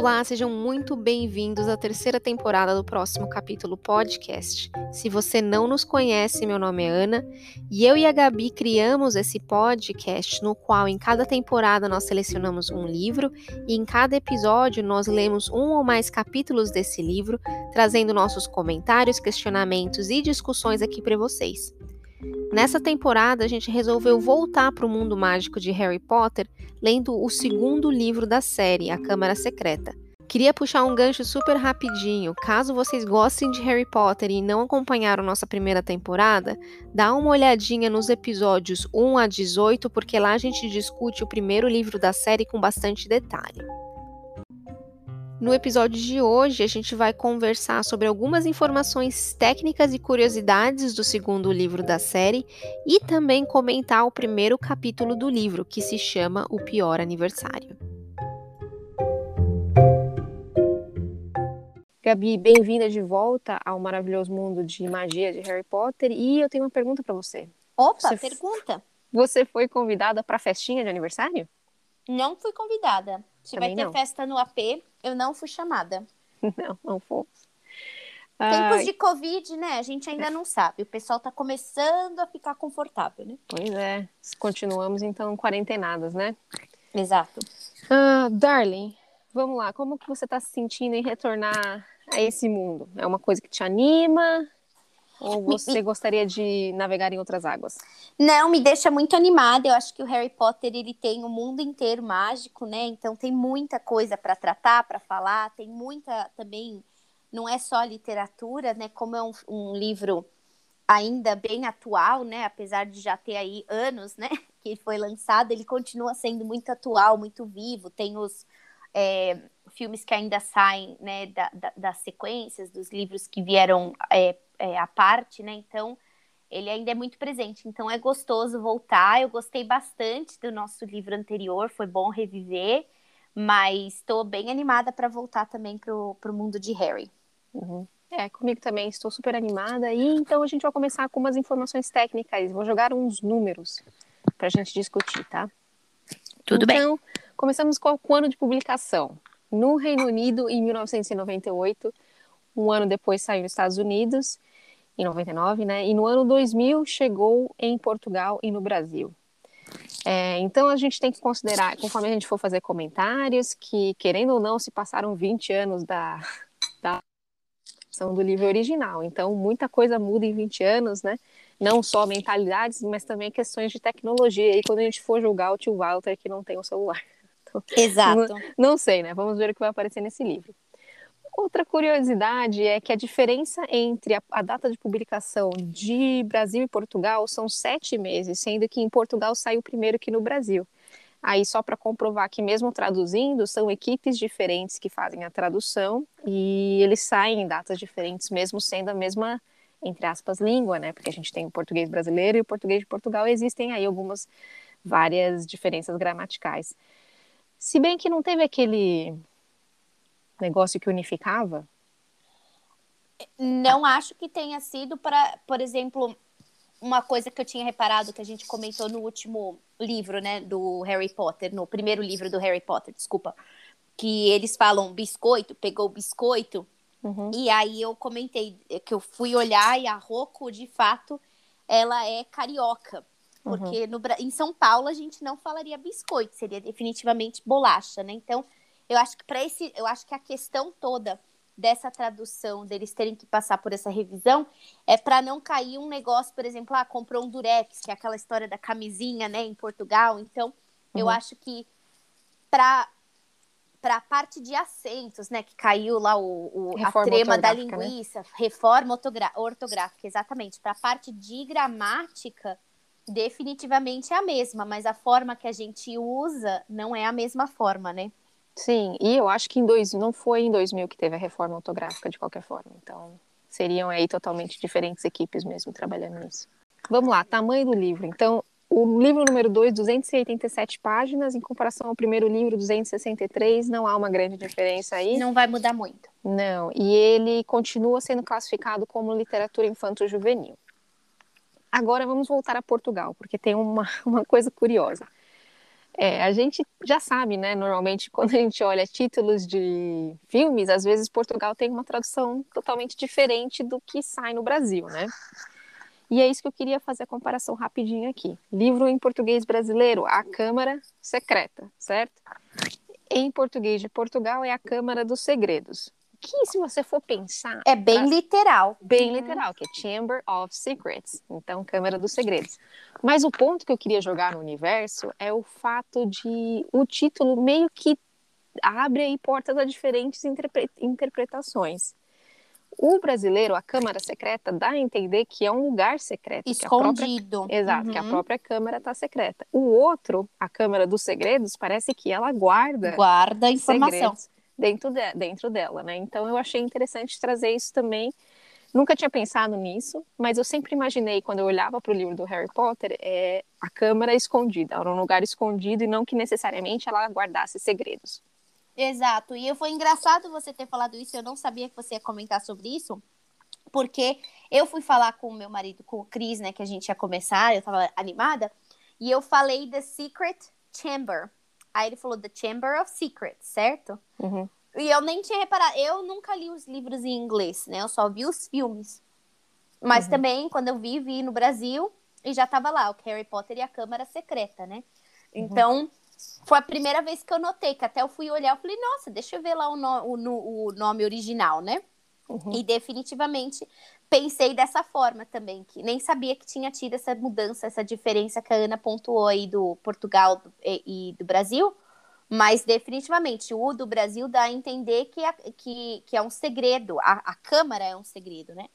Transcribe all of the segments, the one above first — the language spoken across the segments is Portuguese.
Olá, sejam muito bem-vindos à terceira temporada do próximo capítulo podcast. Se você não nos conhece, meu nome é Ana e eu e a Gabi criamos esse podcast no qual em cada temporada nós selecionamos um livro e em cada episódio nós lemos um ou mais capítulos desse livro, trazendo nossos comentários, questionamentos e discussões aqui para vocês. Nessa temporada, a gente resolveu voltar para o mundo mágico de Harry Potter, lendo o segundo livro da série, A Câmara Secreta. Queria puxar um gancho super rapidinho. Caso vocês gostem de Harry Potter e não acompanharam nossa primeira temporada, dá uma olhadinha nos episódios 1 a 18, porque lá a gente discute o primeiro livro da série com bastante detalhe. No episódio de hoje, a gente vai conversar sobre algumas informações técnicas e curiosidades do segundo livro da série e também comentar o primeiro capítulo do livro, que se chama O Pior Aniversário. Gabi, bem-vinda de volta ao maravilhoso mundo de magia de Harry Potter e eu tenho uma pergunta para você. Opa, você pergunta. Você foi convidada para a festinha de aniversário? Não fui convidada. Se Também vai ter não. festa no AP, eu não fui chamada. Não, não fomos. Tempos de Covid, né? A gente ainda não sabe. O pessoal tá começando a ficar confortável, né? Pois é. Continuamos, então, quarentenadas, né? Exato. Uh, darling, vamos lá. Como que você tá se sentindo em retornar a esse mundo? É uma coisa que te anima? Ou você gostaria de navegar em outras águas? Não, me deixa muito animada. Eu acho que o Harry Potter ele tem o mundo inteiro mágico, né? Então tem muita coisa para tratar, para falar. Tem muita também. Não é só literatura, né? Como é um, um, livro ainda bem atual, né? Apesar de já ter aí anos, né? Que foi lançado, ele continua sendo muito atual, muito vivo. Tem os é, filmes que ainda saem, né? Da, da, das sequências dos livros que vieram é, é, à parte, né? Então, ele ainda é muito presente. Então, é gostoso voltar. Eu gostei bastante do nosso livro anterior, foi bom reviver, mas estou bem animada para voltar também para o mundo de Harry. Uhum. É, comigo também, estou super animada. E então a gente vai começar com umas informações técnicas. Vou jogar uns números para a gente discutir, tá? Tudo então, bem. Então, começamos com o ano de publicação. No Reino Unido, em 1998, um ano depois saiu nos Estados Unidos em 99, né? E no ano 2000 chegou em Portugal e no Brasil. É, então a gente tem que considerar, conforme a gente for fazer comentários, que querendo ou não se passaram 20 anos da, da do livro original. Então muita coisa muda em 20 anos, né? Não só mentalidades, mas também questões de tecnologia. E quando a gente for julgar o tio Walter que não tem o um celular. Então, Exato. Não, não sei, né? Vamos ver o que vai aparecer nesse livro. Outra curiosidade é que a diferença entre a, a, data de publicação de Brasil e Portugal são sete meses, sendo que em Portugal saiu primeiro que no Brasil. Aí, só para comprovar que, mesmo traduzindo, são equipes diferentes que fazem a tradução e eles saem em datas diferentes, mesmo sendo a mesma, entre aspas, língua, né? Porque a gente tem o português brasileiro e o português de Portugal, existem aí algumas várias diferenças gramaticais. Se bem que não teve aquele negócio que unificava? Não acho que tenha sido para, por exemplo, uma coisa que eu tinha reparado que a gente comentou no último livro, né, do Harry Potter, no primeiro livro do Harry Potter, desculpa, que eles falam biscoito, pegou biscoito, uhum. e aí eu comentei que eu fui olhar e a Rocco, de fato, ela é carioca, porque uhum. no, em São Paulo a gente não falaria biscoito, seria definitivamente bolacha, né? Então eu acho que para esse, eu acho que a questão toda dessa tradução, deles terem que passar por essa revisão, é para não cair um negócio, por exemplo, ah, comprou um durex, que é aquela história da camisinha, né, em Portugal. Então, uhum. eu acho que para para a parte de acentos, né, que caiu lá o, o a trema da né? linguiça, né? reforma ortográfica, exatamente. Para a parte de gramática, definitivamente é a mesma, mas a forma que a gente usa não é a mesma forma, né? Sim, e eu acho que em dois, não foi em 2000 que teve a reforma ortográfica de qualquer forma. Então, seriam aí totalmente diferentes equipes mesmo trabalhando nisso. Vamos lá, tamanho do livro. Então, o livro número 2, 287 páginas, em comparação ao primeiro livro, 263, não há uma grande diferença aí. Não vai mudar muito. Não, e ele continua sendo classificado como literatura infanto-juvenil. Agora vamos voltar a Portugal, porque tem uma, uma coisa curiosa. É, a gente já sabe, né? Normalmente, quando a gente olha títulos de filmes, às vezes Portugal tem uma tradução totalmente diferente do que sai no Brasil, né? E é isso que eu queria fazer a comparação rapidinho aqui. Livro em português brasileiro, A Câmara Secreta, certo? Em português de Portugal é A Câmara dos Segredos. Que, se você for pensar. É bem literal. Bem uhum. literal, que é Chamber of Secrets. Então, Câmara dos Segredos. Mas o ponto que eu queria jogar no universo é o fato de o título meio que abre aí portas a diferentes interpre... interpretações. O brasileiro, a Câmara Secreta, dá a entender que é um lugar secreto. Escondido. Própria... Exato, uhum. que a uhum. própria Câmara está secreta. O outro, a Câmara dos Segredos, parece que ela guarda. Guarda informação. Dentro, de... dentro dela, né? Então eu achei interessante trazer isso também. Nunca tinha pensado nisso, mas eu sempre imaginei, quando eu olhava para o livro do Harry Potter, é a câmara escondida, era um lugar escondido e não que necessariamente ela guardasse segredos. Exato. E foi engraçado você ter falado isso. Eu não sabia que você ia comentar sobre isso. Porque eu fui falar com o meu marido, com o Cris, né? Que a gente ia começar, eu tava animada. E eu falei The Secret Chamber. Aí ele falou The Chamber of Secrets, certo? Uhum. E eu nem tinha reparado. Eu nunca li os livros em inglês, né? Eu só vi os filmes. Mas uhum. também, quando eu vi, vi no Brasil e já tava lá, o Harry Potter e a Câmara Secreta, né? Uhum. Então, foi a primeira vez que eu notei, que até eu fui olhar, eu falei, nossa, deixa eu ver lá o, no, o, o nome original, né? Uhum. E definitivamente pensei dessa forma também, que nem sabia que tinha tido essa mudança, essa diferença que a Ana pontuou aí do Portugal e, e, do Brasil, mas definitivamente o do Brasil dá a entender que é, que, que é um segredo, a, a Câmara é um segredo, né?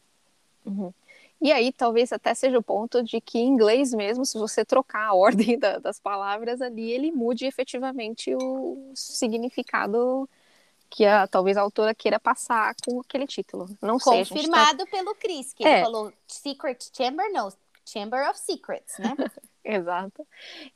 Uhum. E aí talvez até seja o ponto de que em inglês mesmo, se você trocar a ordem da, das palavras ali, ele mude efetivamente o significado que a, talvez a autora queira passar com aquele título. Não sei. Tá Confirmado tá... pelo Chris, que é. ele falou Secret Chamber, não, Chamber of Secrets, né? Exato.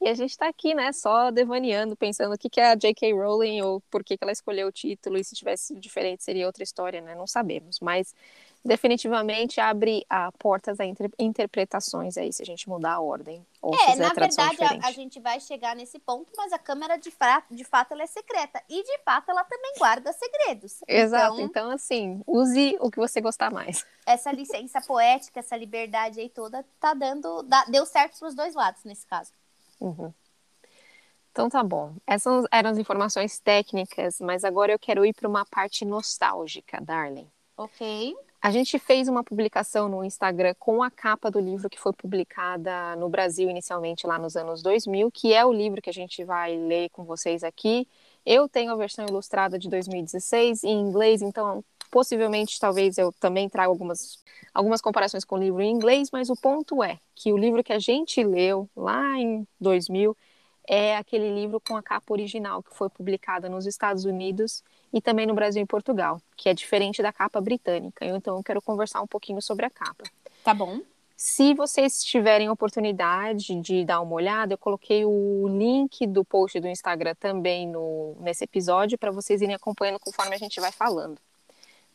E a gente está aqui, né, só devaneando, pensando o que, que é a J.K. Rowling ou por que, que ela escolheu o título e se tivesse diferente seria outra história, né? Não sabemos. Mas definitivamente abre a portas a inter interpretações aí, se a gente mudar a ordem. Ou é, na verdade, a, a, gente vai chegar nesse ponto, mas a câmera de, de fato ela é secreta. E de fato ela também guarda segredos. Exato. Então, então, assim, use o que você gostar mais. Essa licença poética, essa liberdade aí toda, tá dando. Dá, deu certo pros dois lados nesse caso. Uhum. Então tá bom. Essas eram as informações técnicas, mas agora eu quero ir para uma parte nostálgica, Darling. Ok. A gente fez uma publicação no Instagram com a capa do livro que foi publicada no Brasil inicialmente lá nos anos 2000, que é o livro que a gente vai ler com vocês aqui. Eu tenho a versão ilustrada de 2016 em inglês, então possivelmente talvez eu também traga algumas, algumas comparações com o livro em inglês, mas o ponto é que o livro que a gente leu lá em 2000 é aquele livro com a capa original que foi publicada nos Estados Unidos e também no Brasil e Portugal, que é diferente da capa britânica. Então eu quero conversar um pouquinho sobre a capa. Tá bom. Se vocês tiverem oportunidade de dar uma olhada, eu coloquei o link do post do Instagram também no, nesse episódio para vocês irem acompanhando conforme a gente vai falando.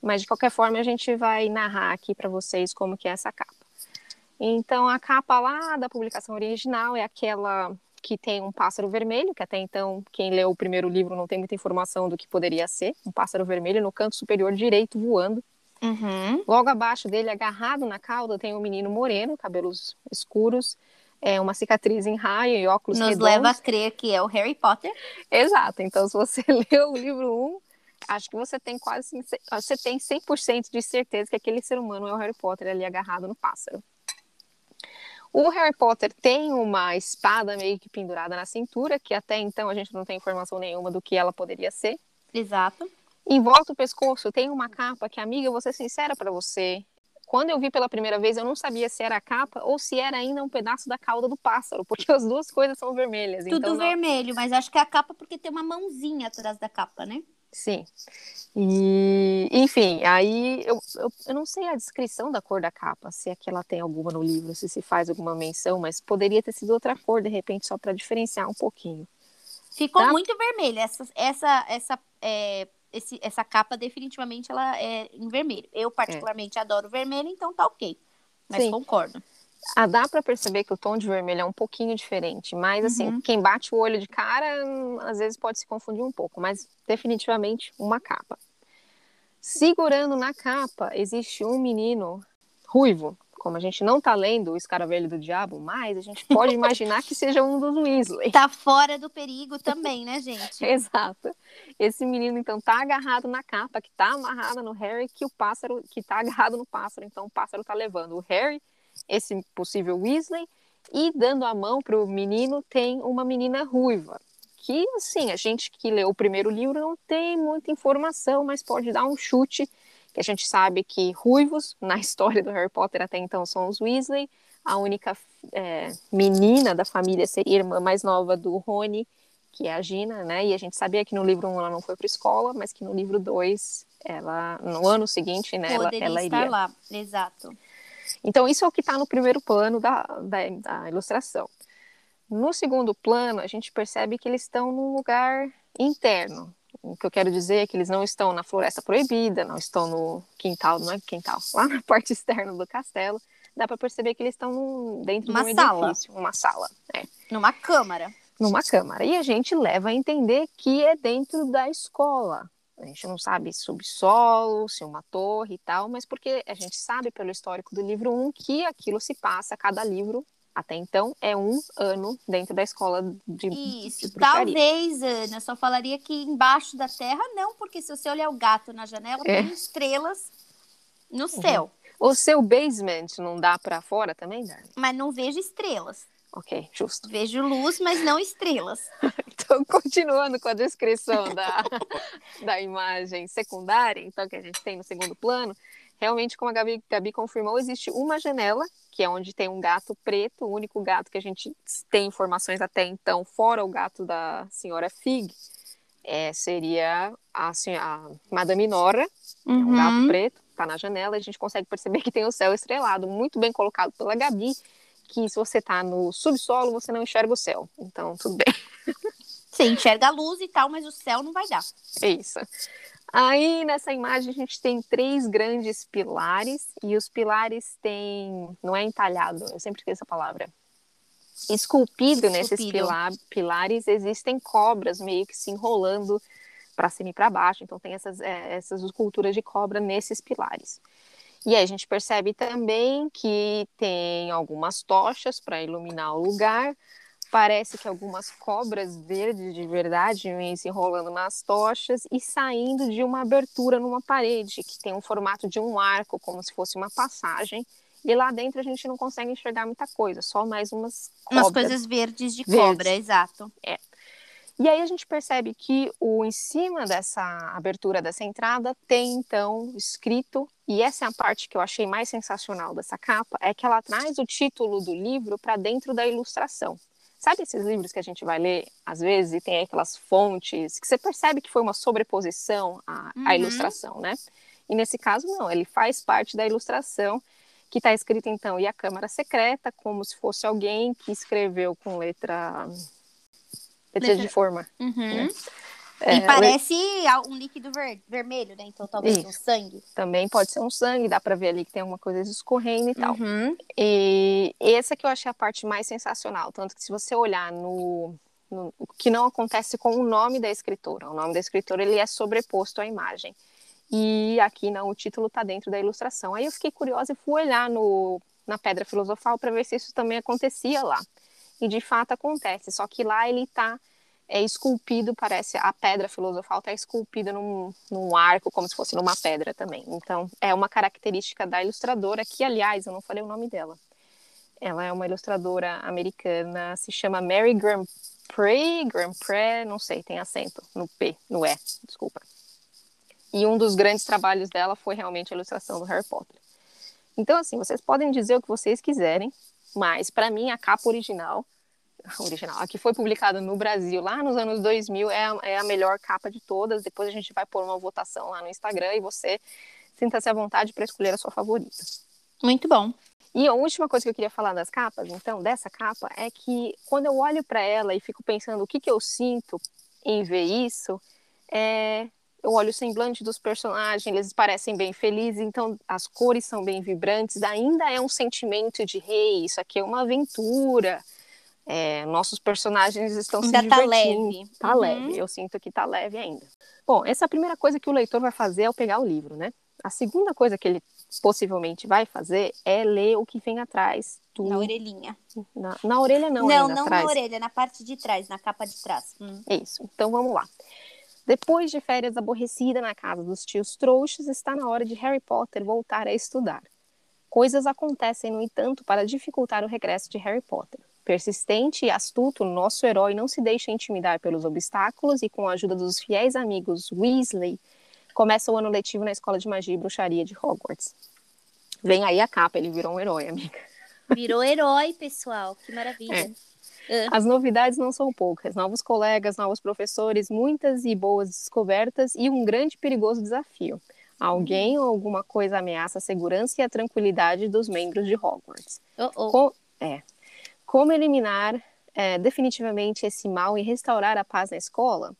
Mas de qualquer forma a gente vai narrar aqui para vocês como que é essa capa. Então a capa lá da publicação original é aquela que tem um pássaro vermelho, que até então quem leu o primeiro livro não tem muita informação do que poderia ser, um pássaro vermelho no canto superior direito voando. Uhum. Logo abaixo dele, agarrado na cauda, tem um menino moreno, cabelos escuros, é, uma cicatriz em raio e óculos Nos redondos. leva a crer que é o Harry Potter. Exato. Então, se você leu o livro 1, acho que você tem quase você tem 100% de certeza que aquele ser humano é o Harry Potter ali agarrado no pássaro. O Harry Potter tem uma espada meio que pendurada na cintura, que até então a gente não tem informação nenhuma do que ela poderia ser. Exato. Em volta do pescoço tem uma capa que, amiga, eu vou ser sincera para você. Quando eu vi pela primeira vez, eu não sabia se era a capa ou se era ainda um pedaço da cauda do pássaro, porque as duas coisas são vermelhas. Tudo então não... vermelho, mas acho que é a capa porque tem uma mãozinha atrás da capa, né? Sim. E, enfim, aí eu, eu, eu, não sei a descrição da cor da capa, se é que ela tem alguma no livro, se se faz alguma menção, mas poderia ter sido outra cor, de repente, só para diferenciar um pouquinho. Ficou tá? muito vermelha. Essa, essa, essa, é, esse, essa capa, definitivamente, ela é em vermelho. Eu, particularmente, é. adoro vermelho, então tá ok. Mas Sim. concordo. Ah, dá para perceber que o tom de vermelho é um pouquinho diferente, mas assim, uhum. quem bate o olho de cara, às vezes pode se confundir um pouco, mas definitivamente uma capa. Segurando na capa existe um menino ruivo, como a gente não tá lendo o Escaravelho do Diabo, mas a gente pode imaginar que seja um dos Weasley. Tá fora do perigo também, né, gente? Exato. Esse menino, então, tá agarrado na capa, que tá amarrada no Harry, que o pássaro, que tá agarrado no pássaro, então o pássaro tá levando o Harry, esse possível Weasley, e dando a mão pro menino tem uma menina ruiva. Que, assim, a gente que leu o primeiro livro não tem muita informação, mas pode dar um chute que a gente sabe que ruivos na história do Harry Potter até então são os Weasley. A única é, menina da família seria a irmã mais nova do Rony, que é a Gina, né? E a gente sabia que no livro 1 ela não foi para escola, mas que no livro 2, ela, no ano seguinte, né, ela, ela iria. estar lá, exato. Então, isso é o que está no primeiro plano da, da, da ilustração. No segundo plano, a gente percebe que eles estão num lugar interno, o que eu quero dizer é que eles não estão na floresta proibida, não estão no quintal, não é quintal, lá na parte externa do castelo. Dá para perceber que eles estão dentro uma de um sala. edifício, uma sala, é. Numa câmara. Numa câmara. E a gente leva a entender que é dentro da escola. A gente não sabe subsolo, se é uma torre e tal, mas porque a gente sabe pelo histórico do livro 1 que aquilo se passa, cada livro até então é um ano dentro da escola de Isso, de talvez, Ana, só falaria que embaixo da terra não, porque se você olhar o gato na janela, é. tem estrelas no uhum. céu. O seu basement não dá para fora também, Dani? Mas não vejo estrelas. Ok, justo. Vejo luz, mas não estrelas. então, continuando com a descrição da, da imagem secundária, então, que a gente tem no segundo plano, realmente, como a Gabi, Gabi confirmou, existe uma janela, que é onde tem um gato preto, o único gato que a gente tem informações até então, fora o gato da senhora Fig, é, seria a, a Madame Nora, uhum. é um gato uhum. preto, tá na janela, a gente consegue perceber que tem o céu estrelado, muito bem colocado pela Gabi, que se você tá no subsolo, você não enxerga o céu. Então, tudo bem. Você enxerga a luz e tal, mas o céu não vai dar. É isso. Aí nessa imagem a gente tem três grandes pilares e os pilares têm, não é entalhado, eu sempre esqueço a palavra. Esculpido, Esculpido. nesses pilar, pilares existem cobras meio que se enrolando para cima e para baixo, então tem essas, é, essas esculturas de cobra nesses pilares. E aí a gente percebe também que tem algumas tochas para iluminar o lugar, Parece que algumas cobras verdes de verdade vêm se enrolando nas tochas e saindo de uma abertura numa parede que tem um formato de um arco, como se fosse uma passagem. E lá dentro a gente não consegue enxergar muita coisa, só mais umas cobras. Umas coisas verdes de cobra, exato. É. E aí a gente percebe que o em cima dessa abertura dessa entrada tem então escrito, e essa é a parte que eu achei mais sensacional dessa capa, é que ela traz o título do livro para dentro da ilustração. Sabe esses livros que a gente vai ler, às vezes, e tem aquelas fontes, que você percebe que foi uma sobreposição à, uhum. à ilustração, né? E nesse caso, não, ele faz parte da ilustração, que está escrito, então, e a Câmara Secreta, como se fosse alguém que escreveu com letra. Letra... de forma. Uhum. Né? É, e parece um líquido ver vermelho, né? Então talvez Isso. um sangue. Também pode ser um sangue, dá para ver ali que tem alguma coisa escorrendo e tal. Uhum. E essa que eu achei a parte mais sensacional, tanto que se você olhar no, no o que não acontece com o nome da escritora, o nome da escritora ele é sobreposto à imagem. E aqui não, o título está dentro da ilustração. Aí eu fiquei curiosa e fui olhar no, na Pedra Filosofal para ver se isso também acontecia lá. E de fato acontece, só que lá ele está é esculpido, parece, a pedra filosofal está esculpida num, num arco, como se fosse numa pedra também. Então, é uma característica da ilustradora, que, aliás, eu não falei o nome dela. Ela é uma ilustradora americana, se chama Mary Grandpré, Grandpré, não sei, tem acento no P, no E, desculpa. E um dos grandes trabalhos dela foi realmente a ilustração do Harry Potter. Então, assim, vocês podem dizer o que vocês quiserem, mas, para mim, a capa original original, a que foi publicada no Brasil lá nos anos 2000 é a, é a melhor capa de todas. Depois a gente vai pôr uma votação lá no Instagram e você sinta-se à vontade para escolher a sua favorita. Muito bom. E a última coisa que eu queria falar das capas, então, dessa capa, é que quando eu olho para ela e fico pensando o que, que eu sinto em ver isso, é, eu olho o semblante dos personagens, eles parecem bem felizes, então as cores são bem vibrantes, ainda é um sentimento de rei, hey, isso aqui é uma aventura. É, nossos personagens estão ainda se divertindo. Tá leve. Tá uhum. leve, eu sinto que tá leve ainda. Bom, essa é a primeira coisa que o leitor vai fazer ao pegar o livro, né? A segunda coisa que ele possivelmente vai fazer é ler o que vem atrás. Do... Na orelhinha. Na, na orelha não, Não, não atrás. na orelha, na parte de trás, na capa de trás. Hum. Isso, então vamos lá. Depois de férias aborrecida na casa dos tios trouxas, está na hora de Harry Potter voltar a estudar. Coisas acontecem, no entanto, para dificultar o regresso de Harry Potter. Persistente e astuto, nosso herói não se deixa intimidar pelos obstáculos e, com a ajuda dos fiéis amigos Weasley, começa o ano letivo na Escola de Magia e Bruxaria de Hogwarts. Vem aí a capa, ele virou um herói, amiga. Virou herói, pessoal, que maravilha. É. É. As novidades não são poucas. Novos colegas, novos professores, muitas e boas descobertas e um grande e perigoso desafio. Alguém ou alguma coisa ameaça a segurança e a tranquilidade dos membros de Hogwarts. Oh, oh. Com... É. Como eliminar é, definitivamente esse mal e restaurar a paz na escola?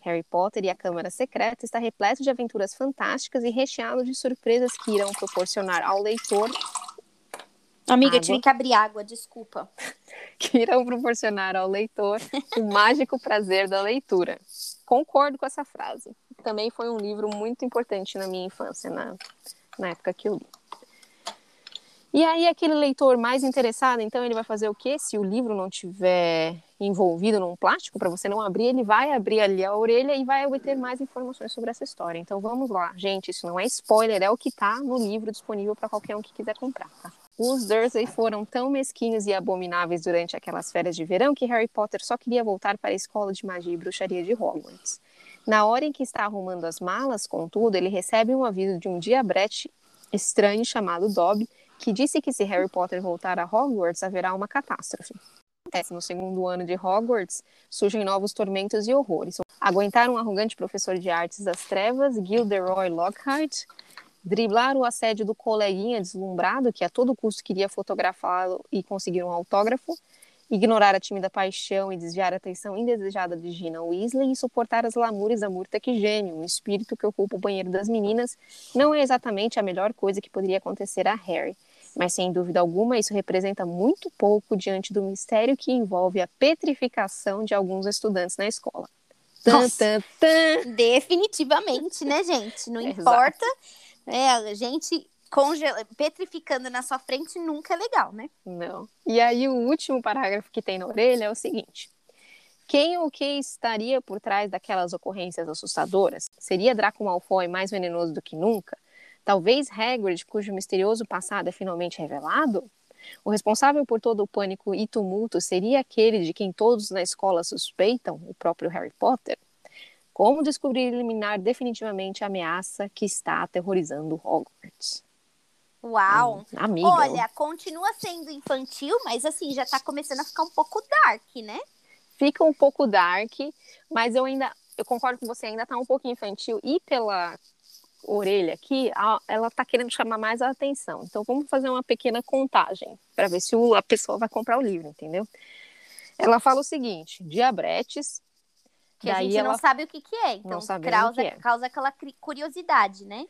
Harry Potter e a Câmara Secreta está repleto de aventuras fantásticas e recheado de surpresas que irão proporcionar ao leitor Amiga, água. eu tive que abrir água, desculpa. que irão proporcionar ao leitor o mágico prazer da leitura. Concordo com essa frase. Também foi um livro muito importante na minha infância, na, na época que eu li. E aí, aquele leitor mais interessado, então, ele vai fazer o quê? Se o livro não tiver envolvido num plástico, para você não abrir, ele vai abrir ali a orelha e vai obter mais informações sobre essa história. Então, vamos lá. Gente, isso não é spoiler, é o que está no livro disponível para qualquer um que quiser comprar, tá? Os Dursley foram tão mesquinhos e abomináveis durante aquelas férias de verão que Harry Potter só queria voltar para a escola de magia e bruxaria de Hogwarts. Na hora em que está arrumando as malas, contudo, ele recebe um aviso de um diabrete estranho chamado Dobby, que disse que se Harry Potter voltar a Hogwarts haverá uma catástrofe. No segundo ano de Hogwarts, surgem novos tormentos e horrores. Aguentar um arrogante professor de artes das trevas, Gilderoy Lockhart, driblar o assédio do coleguinha deslumbrado que a todo custo queria fotografá-lo e conseguir um autógrafo, ignorar a tímida paixão e desviar a atenção indesejada de Gina Weasley e suportar as lamúrias da Murta que geme, um espírito que ocupa o banheiro das meninas, não é exatamente a melhor coisa que poderia acontecer a Harry. Mas sem dúvida alguma, isso representa muito pouco diante do mistério que envolve a petrificação de alguns estudantes na escola. Tan, tan, tan. Definitivamente, né, gente? Não importa. É, a gente congela, petrificando na sua frente nunca é legal, né? Não. E aí o último parágrafo que tem na orelha é o seguinte: quem ou que estaria por trás daquelas ocorrências assustadoras? Seria Draco Malfoy mais venenoso do que nunca? Talvez Hagrid, cujo misterioso passado é finalmente revelado? O responsável por todo o pânico e tumulto seria aquele de quem todos na escola suspeitam, o próprio Harry Potter? Como descobrir e eliminar definitivamente a ameaça que está aterrorizando Hogwarts? Uau! Hum, amiga. Olha, continua sendo infantil, mas assim, já tá começando a ficar um pouco dark, né? Fica um pouco dark, mas eu ainda, eu concordo com você, ainda tá um pouco infantil e pela orelha aqui, ela tá querendo chamar mais a atenção. Então vamos fazer uma pequena contagem para ver se a pessoa vai comprar o livro, entendeu? Ela fala o seguinte: diabretes, que a gente não sabe o que, que é. Então, causa, que é. causa aquela curiosidade, né?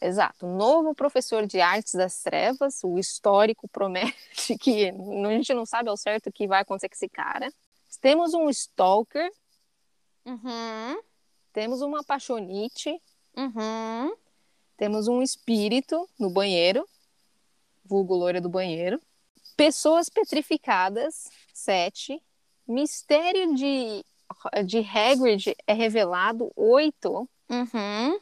Exato. Novo professor de artes das trevas, o histórico promete que a gente não sabe ao certo o que vai acontecer com esse cara. Temos um stalker. Uhum. Temos uma apaixonite. Uhum. Temos um espírito no banheiro. Vulgo loira do banheiro. Pessoas petrificadas. Sete. Mistério de de Hagrid é revelado oito. Uhum.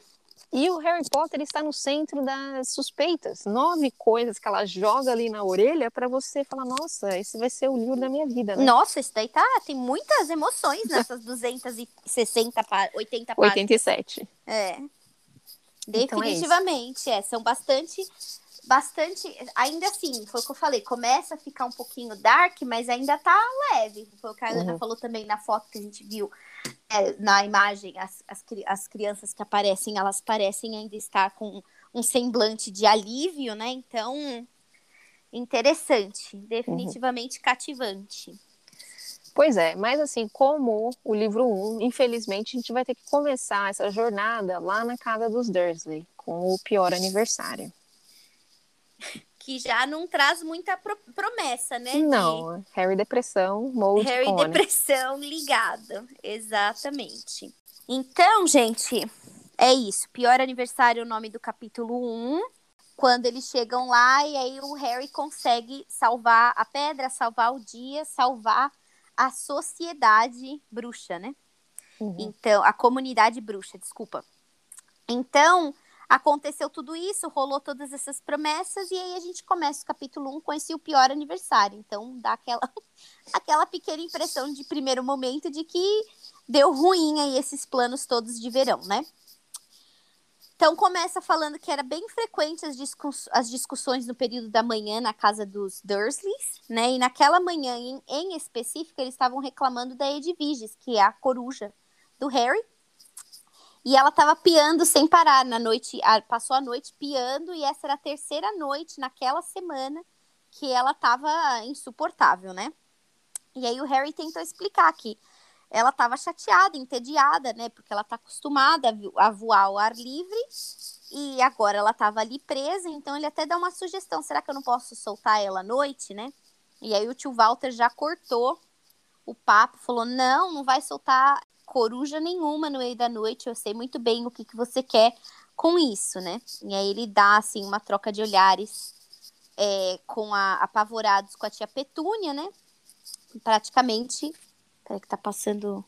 E o Harry Potter está no centro das suspeitas. Nove coisas que ela joga ali na orelha para você falar: nossa, esse vai ser o livro da minha vida. Né? Nossa, isso daí tá. Tem muitas emoções nessas 260, 80 páginas. 87. É. Definitivamente, então é, é. São bastante bastante. Ainda assim, foi o que eu falei, começa a ficar um pouquinho dark, mas ainda tá leve. Foi o que a Ana uhum. falou também na foto que a gente viu é, na imagem. As, as, as crianças que aparecem, elas parecem ainda estar com um semblante de alívio, né? Então, interessante, definitivamente uhum. cativante. Pois é, mas assim, como o livro 1, infelizmente a gente vai ter que começar essa jornada lá na casa dos Dursley, com o pior aniversário. Que já não traz muita pro promessa, né? Não, de... Harry Depressão, Mold Harry Cone. Depressão ligado, exatamente. Então, gente, é isso. Pior aniversário é o nome do capítulo 1 quando eles chegam lá e aí o Harry consegue salvar a pedra, salvar o dia, salvar a sociedade bruxa, né? Uhum. Então, a comunidade bruxa, desculpa. Então, aconteceu tudo isso, rolou todas essas promessas, e aí a gente começa o capítulo 1 com esse o pior aniversário. Então, dá aquela, aquela pequena impressão de primeiro momento de que deu ruim aí esses planos todos de verão, né? Então começa falando que era bem frequente as, discuss as, discussões no período da manhã na casa dos Dursleys, né? E naquela manhã em, em específico eles estavam reclamando da Edviges, que é a coruja do Harry. E ela estava piando sem parar na noite, passou a noite piando e essa era a terceira noite naquela semana que ela estava insuportável, né? E aí o Harry tentou explicar que ela estava chateada, entediada, né? Porque ela está acostumada a voar ao ar livre e agora ela estava ali presa. Então ele até dá uma sugestão: será que eu não posso soltar ela à noite, né? E aí o tio Walter já cortou o papo, falou: não, não vai soltar coruja nenhuma no meio da noite. Eu sei muito bem o que, que você quer com isso, né? E aí ele dá assim uma troca de olhares é, com a apavorados com a tia Petúnia, né? Praticamente Peraí que tá passando.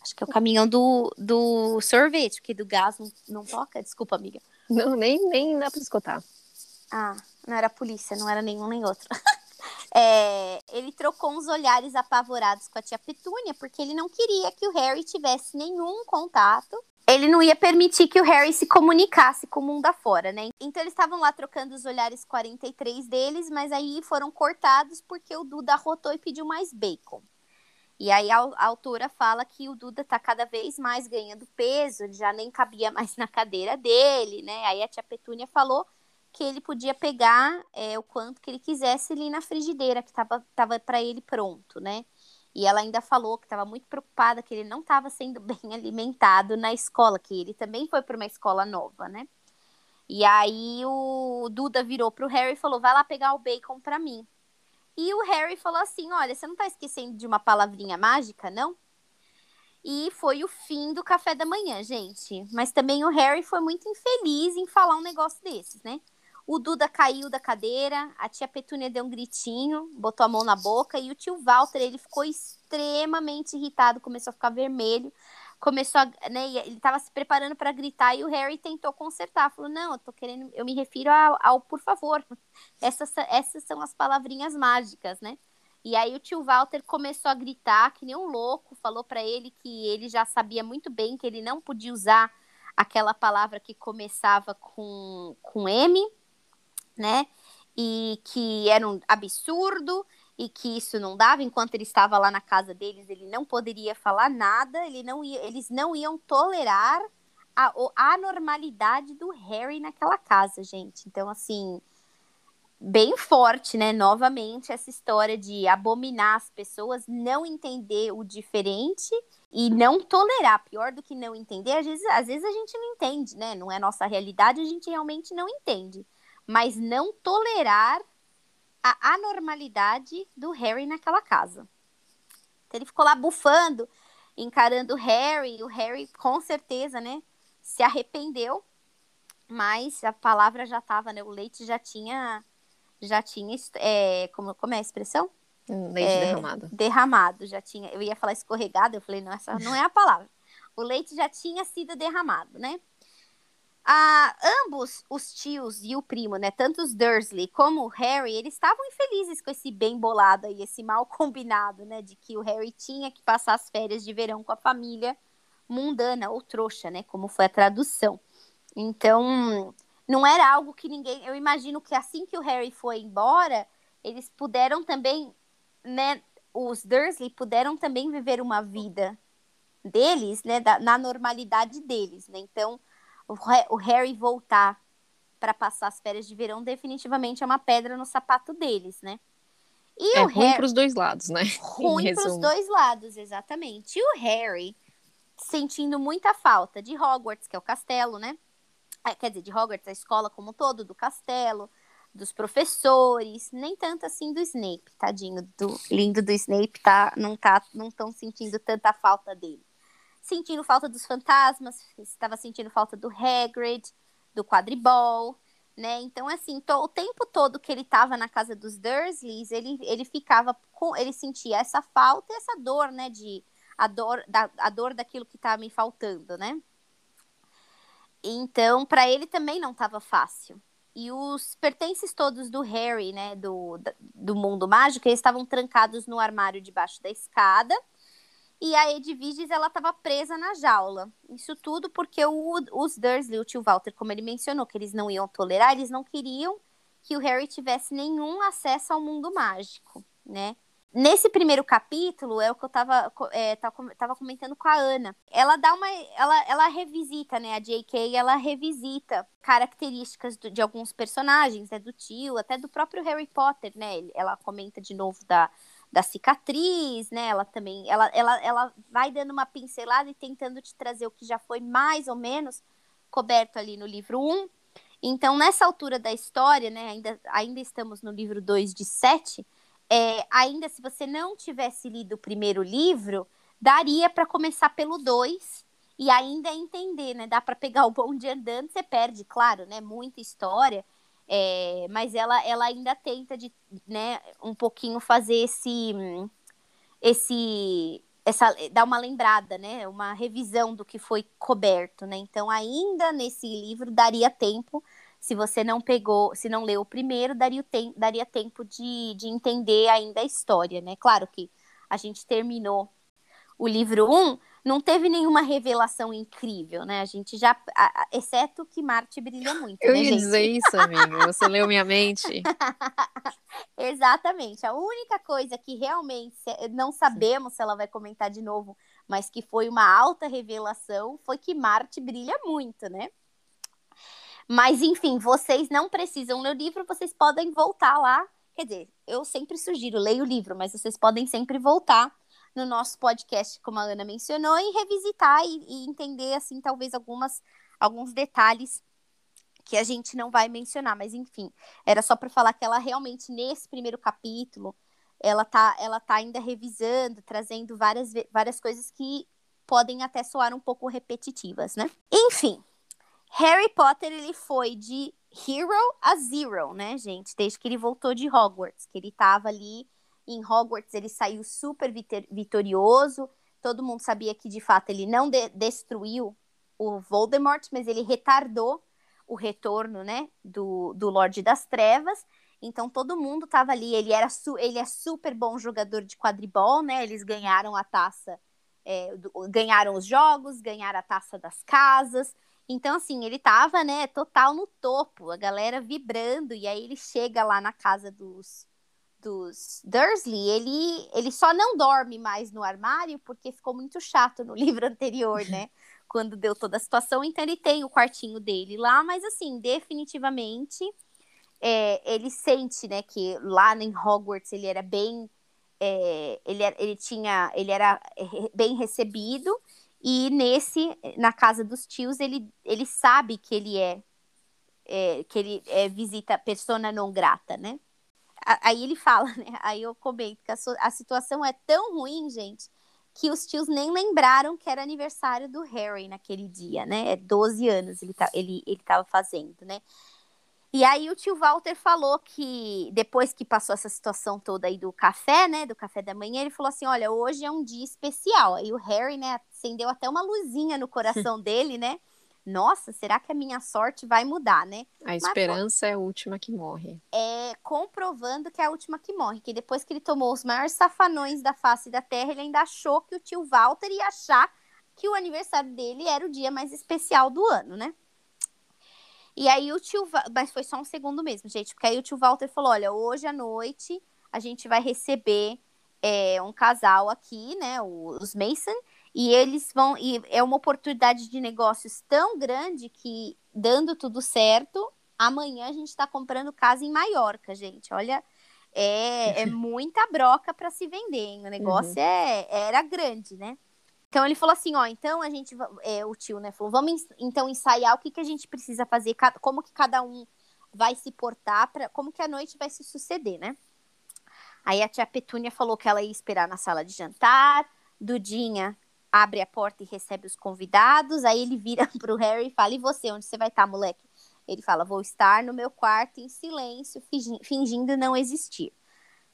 Acho que é o caminhão do, do sorvete, porque do gás não, não toca. Desculpa, amiga. Não, nem, nem dá pra escutar. Ah, não era a polícia, não era nenhum nem outro. é, ele trocou uns olhares apavorados com a tia Petúnia, porque ele não queria que o Harry tivesse nenhum contato ele não ia permitir que o Harry se comunicasse com o mundo afora, né? Então eles estavam lá trocando os olhares 43 deles, mas aí foram cortados porque o Duda arrotou e pediu mais bacon. E aí a, a, autora fala que o Duda tá cada vez mais ganhando peso, ele já nem cabia mais na cadeira dele, né? Aí a tia Petúnia falou que ele podia pegar é, o quanto que ele quisesse ali na frigideira, que tava, tava para ele pronto, né? E ela ainda falou que estava muito preocupada que ele não estava sendo bem alimentado na escola, que ele também foi para uma escola nova, né? E aí o Duda virou pro Harry e falou: "Vai lá pegar o bacon para mim". E o Harry falou assim: Olha, você não tá esquecendo de uma palavrinha mágica, não? E foi o fim do café da manhã, gente. Mas também o Harry foi muito infeliz em falar um negócio desses, né? O Duda caiu da cadeira, a tia Petúnia deu um gritinho, botou a mão na boca e o tio Walter, ele ficou extremamente irritado, começou a ficar vermelho começou a, né, ele estava se preparando para gritar e o Harry tentou consertar, falou: "Não, eu tô querendo, eu me refiro ao, ao por favor". Essas, essas são as palavrinhas mágicas, né? E aí o tio Walter começou a gritar que nem um louco, falou para ele que ele já sabia muito bem que ele não podia usar aquela palavra que começava com com M, né? E que era um absurdo e que isso não dava enquanto ele estava lá na casa deles, ele não poderia falar nada, ele não ia, eles não iam tolerar a, a anormalidade do Harry naquela casa, gente. Então, assim, bem forte, né? Novamente, essa história de abominar as pessoas, não entender o diferente e não tolerar. Pior do que não entender, às vezes, às vezes a gente não entende, né? Não é nossa realidade, a gente realmente não entende. Mas não tolerar a anormalidade do Harry naquela casa. Então ele ficou lá bufando, encarando o Harry, o Harry com certeza, né, se arrependeu, mas a palavra já estava, né, o leite já tinha, já tinha, é, como, como é a expressão? Leite é, derramado. Derramado, já tinha, eu ia falar escorregado, eu falei, não, essa não é a palavra. O leite já tinha sido derramado, né? Ah, ambos os tios e o primo, né, tanto os Dursley como o Harry, eles estavam infelizes com esse bem bolado aí, esse mal combinado, né, de que o Harry tinha que passar as férias de verão com a família mundana ou trouxa, né, como foi a tradução. Então, não era algo que ninguém, eu imagino que assim que o Harry foi embora, eles puderam também, né, os Dursley puderam também viver uma vida deles, né, da, na normalidade deles, né? Então, o Harry voltar para passar as férias de verão definitivamente é uma pedra no sapato deles, né? E é o ruim Harry... para os dois lados, né? Ruim para os dois lados, exatamente. E o Harry sentindo muita falta de Hogwarts, que é o castelo, né? É, quer dizer, de Hogwarts, a escola como um todo, do castelo, dos professores, nem tanto assim do Snape, tadinho, do lindo do Snape, tá, não tá, não estão sentindo tanta falta dele. Sentindo falta dos fantasmas, estava sentindo falta do Hagrid, do quadribol, né? Então, assim, to, o tempo todo que ele estava na casa dos Dursleys, ele, ele ficava com. Ele sentia essa falta e essa dor, né? De, a, dor, da, a dor daquilo que estava me faltando, né? Então, para ele também não estava fácil. E os pertences todos do Harry, né, do, do mundo mágico, eles estavam trancados no armário debaixo da escada. E a Edviges, ela estava presa na jaula. Isso tudo porque o, os Dursley, o tio Walter, como ele mencionou, que eles não iam tolerar, eles não queriam que o Harry tivesse nenhum acesso ao mundo mágico, né? Nesse primeiro capítulo, é o que eu tava, é, tava comentando com a Ana. Ela dá uma. Ela, ela revisita, né? A J.K. ela revisita características do, de alguns personagens, né? Do tio, até do próprio Harry Potter, né? Ela comenta de novo da, da cicatriz, né? Ela também. Ela, ela, ela vai dando uma pincelada e tentando te trazer o que já foi mais ou menos coberto ali no livro 1. Então, nessa altura da história, né? Ainda, ainda estamos no livro 2 de 7 é, ainda se você não tivesse lido o primeiro livro, daria para começar pelo 2 e ainda entender, né? Dá para pegar o bonde andando, você perde, claro, né? Muita história, é, mas ela, ela ainda tenta de, né, um pouquinho fazer esse, esse, essa, dar uma lembrada, né? Uma revisão do que foi coberto, né? Então, ainda nesse livro daria tempo se você não pegou, se não leu o primeiro, daria, daria tempo de, de entender ainda a história, né? Claro que a gente terminou o livro 1, um, não teve nenhuma revelação incrível, né? A gente já, a, exceto que Marte brilha muito. Eu né, ia gente? dizer isso, amigo. Você leu minha mente. Exatamente. A única coisa que realmente não sabemos se ela vai comentar de novo, mas que foi uma alta revelação, foi que Marte brilha muito, né? Mas, enfim, vocês não precisam ler o livro, vocês podem voltar lá. Quer dizer, eu sempre sugiro, leia o livro, mas vocês podem sempre voltar no nosso podcast, como a Ana mencionou, e revisitar e, e entender, assim, talvez algumas, alguns detalhes que a gente não vai mencionar, mas enfim, era só para falar que ela realmente nesse primeiro capítulo, ela tá, ela tá ainda revisando, trazendo várias, várias coisas que podem até soar um pouco repetitivas, né? Enfim, Harry Potter, ele foi de hero a zero, né, gente? Desde que ele voltou de Hogwarts, que ele tava ali em Hogwarts, ele saiu super vitorioso. Todo mundo sabia que, de fato, ele não de destruiu o Voldemort, mas ele retardou o retorno, né, do, do Lorde das Trevas. Então, todo mundo tava ali. Ele, era ele é super bom jogador de quadribol, né? Eles ganharam a taça, é, do, ganharam os jogos, ganharam a taça das casas. Então, assim, ele tava, né, total no topo, a galera vibrando, e aí ele chega lá na casa dos, dos Dursley, ele, ele só não dorme mais no armário porque ficou muito chato no livro anterior, né? Quando deu toda a situação, então ele tem o quartinho dele lá, mas assim, definitivamente é, ele sente, né, que lá em Hogwarts ele era bem. É, ele, ele tinha. Ele era é, bem recebido e nesse, na casa dos tios, ele, ele sabe que ele é, é que ele é visita persona não grata, né? Aí ele fala, né? Aí eu comento que a, a situação é tão ruim, gente, que os tios nem lembraram que era aniversário do Harry naquele dia, né? É 12 anos ele, tá, ele, ele tava fazendo, né? E aí o tio Walter falou que depois que passou essa situação toda aí do café, né, do café da manhã, ele falou assim, olha, hoje é um dia especial. Aí o Harry, né, acendeu até uma luzinha no coração dele, né? Nossa, será que a minha sorte vai mudar, né? A esperança Mas, é a última que morre. É comprovando que é a última que morre, que depois que ele tomou os maiores safanões da face da terra, ele ainda achou que o tio Walter ia achar que o aniversário dele era o dia mais especial do ano, né? E aí o tio, mas foi só um segundo mesmo, gente, porque aí o tio Walter falou: olha, hoje à noite a gente vai receber é, um casal aqui, né, os Mason, e eles vão, e é uma oportunidade de negócios tão grande que, dando tudo certo, amanhã a gente está comprando casa em Maiorca, gente. Olha, é, é muita broca para se vender, hein? O negócio uhum. é, era grande, né? Então ele falou assim, ó, então a gente, é, o tio, né, falou, vamos então ensaiar o que, que a gente precisa fazer, como que cada um vai se portar, para como que a noite vai se suceder, né? Aí a tia Petúnia falou que ela ia esperar na sala de jantar, Dudinha abre a porta e recebe os convidados, aí ele vira pro Harry e fala, e você, onde você vai estar, tá, moleque? Ele fala, vou estar no meu quarto em silêncio, fingindo não existir.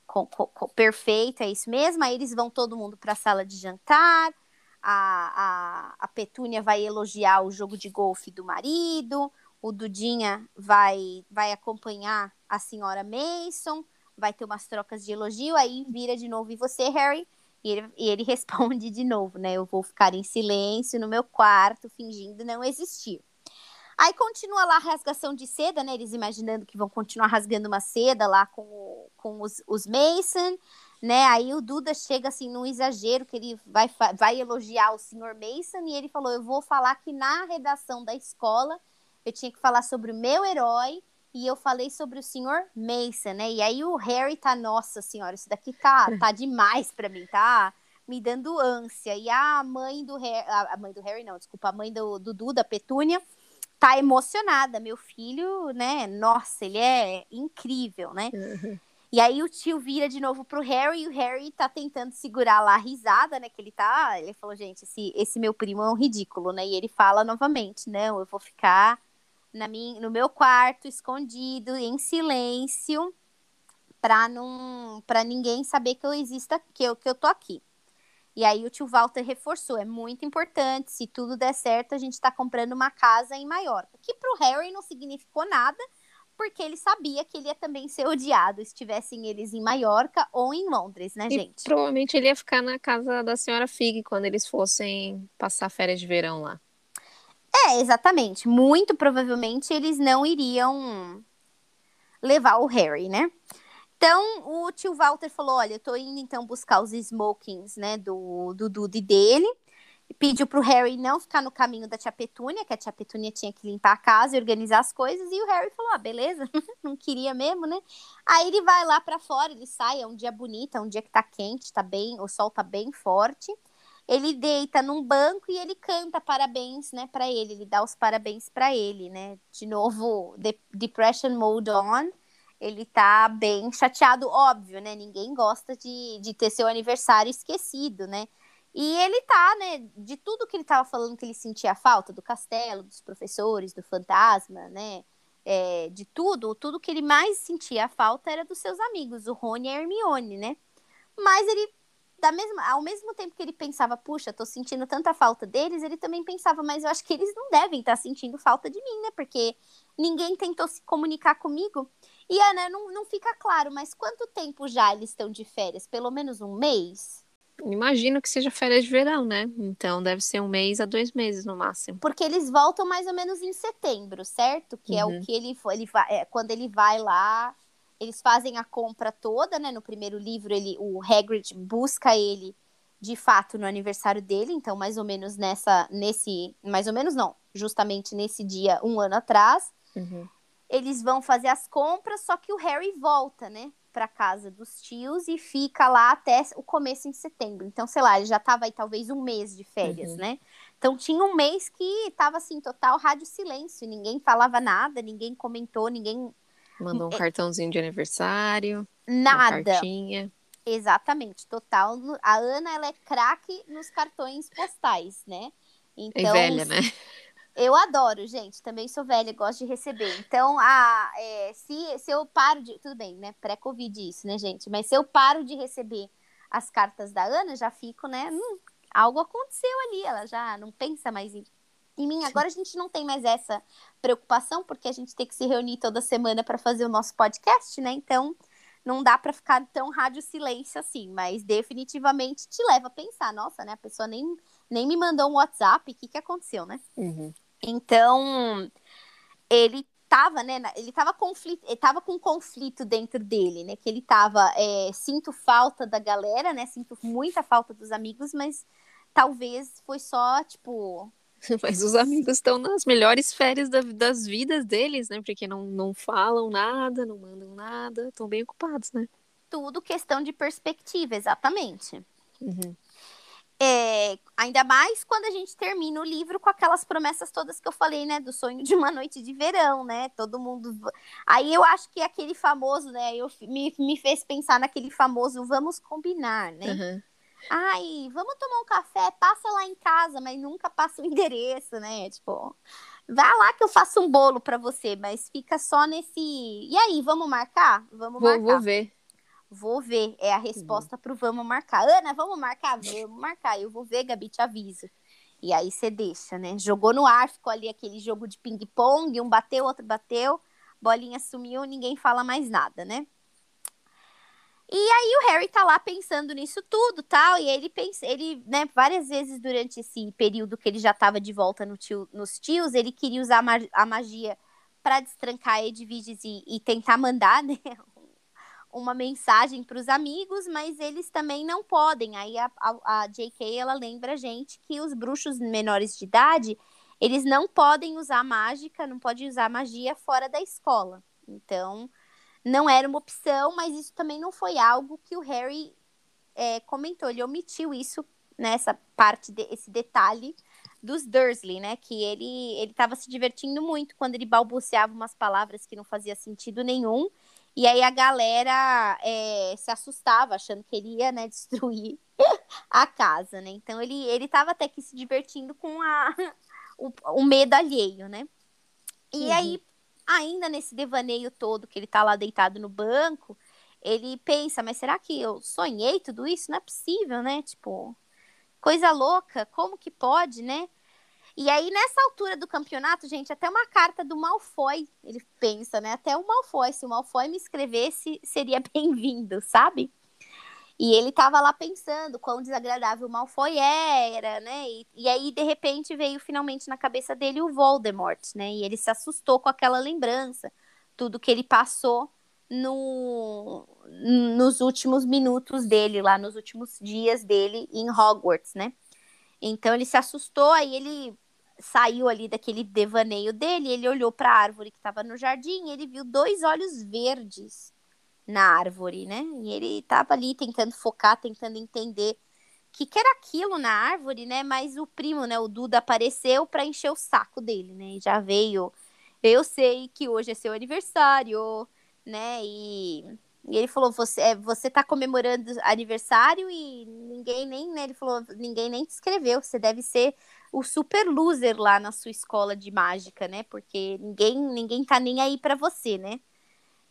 Com, com, com, perfeito, é isso mesmo. Aí eles vão todo mundo para a sala de jantar a, a, a Petúnia vai elogiar o jogo de golfe do marido, o Dudinha vai, vai acompanhar a senhora Mason, vai ter umas trocas de elogio, aí vira de novo, e você, Harry? E ele, e ele responde de novo, né? Eu vou ficar em silêncio no meu quarto, fingindo não existir. Aí continua lá a rasgação de seda, né? Eles imaginando que vão continuar rasgando uma seda lá com, com os, os Mason né? Aí o Duda chega assim num exagero que ele vai, vai elogiar o senhor Mason e ele falou: Eu vou falar que na redação da escola eu tinha que falar sobre o meu herói e eu falei sobre o senhor Mason, né? E aí o Harry tá, nossa senhora, isso daqui tá, tá demais para mim, tá? Me dando ânsia. E a mãe do Harry, a mãe do Harry, não, desculpa, a mãe do, do Duda, Petúnia, tá emocionada. Meu filho, né? Nossa, ele é incrível, né? Uhum. E aí o tio vira de novo pro Harry e o Harry tá tentando segurar lá a risada, né? Que ele tá. Ele falou, gente, esse, esse meu primo é um ridículo, né? E ele fala novamente: não, eu vou ficar na minha, no meu quarto, escondido, em silêncio, pra, não, pra ninguém saber que eu existo, que eu, que eu tô aqui. E aí o tio Walter reforçou, é muito importante, se tudo der certo, a gente tá comprando uma casa em Maiorca. Que pro Harry não significou nada, porque ele sabia que ele ia também ser odiado, estivessem eles em Maiorca ou em Londres, né, e gente? Provavelmente ele ia ficar na casa da senhora Fig quando eles fossem passar férias de verão lá. É, exatamente. Muito provavelmente eles não iriam levar o Harry, né? Então, o tio Walter falou: Olha, eu tô indo então buscar os smokings, né, do, do Dude dele pediu pro Harry não ficar no caminho da tia Petúnia, que a tia Petúnia tinha que limpar a casa e organizar as coisas, e o Harry falou: ah, beleza, não queria mesmo, né? Aí ele vai lá para fora, ele sai, é um dia bonito, é um dia que tá quente, tá bem, o sol tá bem forte. Ele deita num banco e ele canta parabéns, né, para ele, ele dá os parabéns para ele, né? De novo, de Depression Mode On. Ele tá bem chateado, óbvio, né? Ninguém gosta de, de ter seu aniversário esquecido, né? E ele tá, né, de tudo que ele tava falando que ele sentia falta, do castelo, dos professores, do fantasma, né, é, de tudo, tudo que ele mais sentia falta era dos seus amigos, o Rony e a Hermione, né. Mas ele, da mesma, ao mesmo tempo que ele pensava, puxa, tô sentindo tanta falta deles, ele também pensava, mas eu acho que eles não devem estar tá sentindo falta de mim, né, porque ninguém tentou se comunicar comigo. E, Ana, não, não fica claro, mas quanto tempo já eles estão de férias? Pelo menos um mês? Imagino que seja férias de verão, né? Então deve ser um mês a dois meses no máximo. Porque eles voltam mais ou menos em setembro, certo? Que uhum. é o uhum. que ele, ele vai, é, quando ele vai lá, eles fazem a compra toda, né? No primeiro livro, ele, o Hagrid busca ele de fato no aniversário dele, então mais ou menos nessa, nesse, mais ou menos não, justamente nesse dia, um ano atrás. Uhum. Eles vão fazer as compras, só que o Harry volta, né? para casa dos tios e fica lá até o começo em setembro. Então, sei lá, ele já tava aí talvez um mês de férias, uhum. né? Então tinha um mês que tava assim, total rádio silêncio, ninguém falava nada, ninguém comentou, ninguém mandou um é... cartãozinho de aniversário, nada. Exatamente, total. A Ana ela é craque nos cartões postais, né? Então, é velha, né? Eu adoro, gente. Também sou velha, gosto de receber. Então, a, é, se, se eu paro de. Tudo bem, né? Pré-Covid isso, né, gente? Mas se eu paro de receber as cartas da Ana, já fico, né? Hum, algo aconteceu ali. Ela já não pensa mais em, em mim. Agora a gente não tem mais essa preocupação, porque a gente tem que se reunir toda semana para fazer o nosso podcast, né? Então, não dá para ficar tão rádio silêncio assim, mas definitivamente te leva a pensar, nossa, né? A pessoa nem, nem me mandou um WhatsApp, o que, que aconteceu, né? Uhum. Então, ele tava, né, ele tava conflito, ele tava com conflito dentro dele, né, que ele tava, é, sinto falta da galera, né, sinto muita falta dos amigos, mas talvez foi só, tipo... Mas os amigos estão nas melhores férias da, das vidas deles, né, porque não, não falam nada, não mandam nada, estão bem ocupados, né. tudo questão de perspectiva, exatamente. Uhum. É, ainda mais quando a gente termina o livro com aquelas promessas todas que eu falei, né? Do sonho de uma noite de verão, né? Todo mundo. Aí eu acho que aquele famoso, né? Eu, me, me fez pensar naquele famoso vamos combinar, né? Uhum. Ai, vamos tomar um café, passa lá em casa, mas nunca passa o endereço, né? Tipo, vá lá que eu faço um bolo para você, mas fica só nesse. E aí, vamos marcar? Vamos Vou, marcar. vou ver. Vou ver, é a resposta pro vamos marcar. Ana, vamos marcar? Vamos marcar. Eu vou ver, Gabi, te aviso. E aí você deixa, né? Jogou no ar, ficou ali aquele jogo de ping-pong, um bateu, outro bateu, bolinha sumiu, ninguém fala mais nada, né? E aí o Harry tá lá pensando nisso tudo, tal, e ele pensa, ele, né, várias vezes durante esse período que ele já tava de volta no tio, nos tios, ele queria usar a magia para destrancar Edviges e, e tentar mandar, né, uma mensagem para os amigos, mas eles também não podem. Aí a, a, a J.K. ela lembra a gente que os bruxos menores de idade eles não podem usar mágica, não podem usar magia fora da escola. Então não era uma opção, mas isso também não foi algo que o Harry é, comentou. Ele omitiu isso nessa parte desse de, detalhe dos Dursley, né? Que ele ele estava se divertindo muito quando ele balbuciava umas palavras que não fazia sentido nenhum. E aí a galera é, se assustava, achando que ele ia né, destruir a casa, né? Então ele, ele tava até que se divertindo com a, o, o medo alheio, né? E uhum. aí, ainda nesse devaneio todo que ele tá lá deitado no banco, ele pensa, mas será que eu sonhei tudo isso? Não é possível, né? Tipo, coisa louca, como que pode, né? E aí, nessa altura do campeonato, gente, até uma carta do Malfoy, ele pensa, né? Até o Malfoy, se o Malfoy me escrevesse, seria bem-vindo, sabe? E ele tava lá pensando quão desagradável o Malfoy era, né? E, e, aí, de repente, veio finalmente na cabeça dele o Voldemort, né? E ele se assustou com aquela lembrança, tudo que ele passou no, nos últimos minutos dele, lá nos últimos dias dele em Hogwarts, né? Então ele se assustou, aí ele saiu ali daquele devaneio dele, ele olhou para a árvore que estava no jardim, e ele viu dois olhos verdes na árvore, né? E ele estava ali tentando focar, tentando entender o que, que era aquilo na árvore, né? Mas o primo, né, o Duda apareceu para encher o saco dele, né? E já veio. Eu sei que hoje é seu aniversário, né? E, e ele falou: você, é, você tá comemorando aniversário e ninguém nem, né? Ele falou: ninguém nem te escreveu. Você deve ser o super loser lá na sua escola de mágica, né? Porque ninguém ninguém tá nem aí para você, né?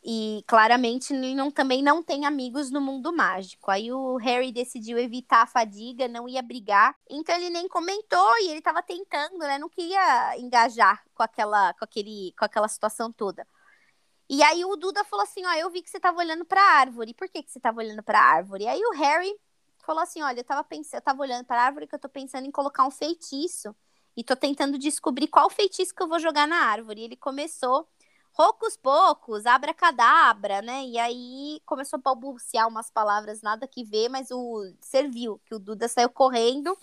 E claramente ele não, também não tem amigos no mundo mágico. Aí o Harry decidiu evitar a fadiga, não ia brigar. Então ele nem comentou e ele tava tentando, né? Não queria engajar com aquela, com aquele, com aquela situação toda. E aí o Duda falou assim: Ó, eu vi que você tava olhando pra árvore. Por que, que você tava olhando pra árvore? E aí o Harry falou assim: olha, eu tava pensando, eu tava olhando para a árvore que eu tô pensando em colocar um feitiço. E tô tentando descobrir qual feitiço que eu vou jogar na árvore. E ele começou roucos poucos, abracadabra, né? E aí começou a balbuciar umas palavras nada que ver, mas o serviu, que o Duda saiu correndo,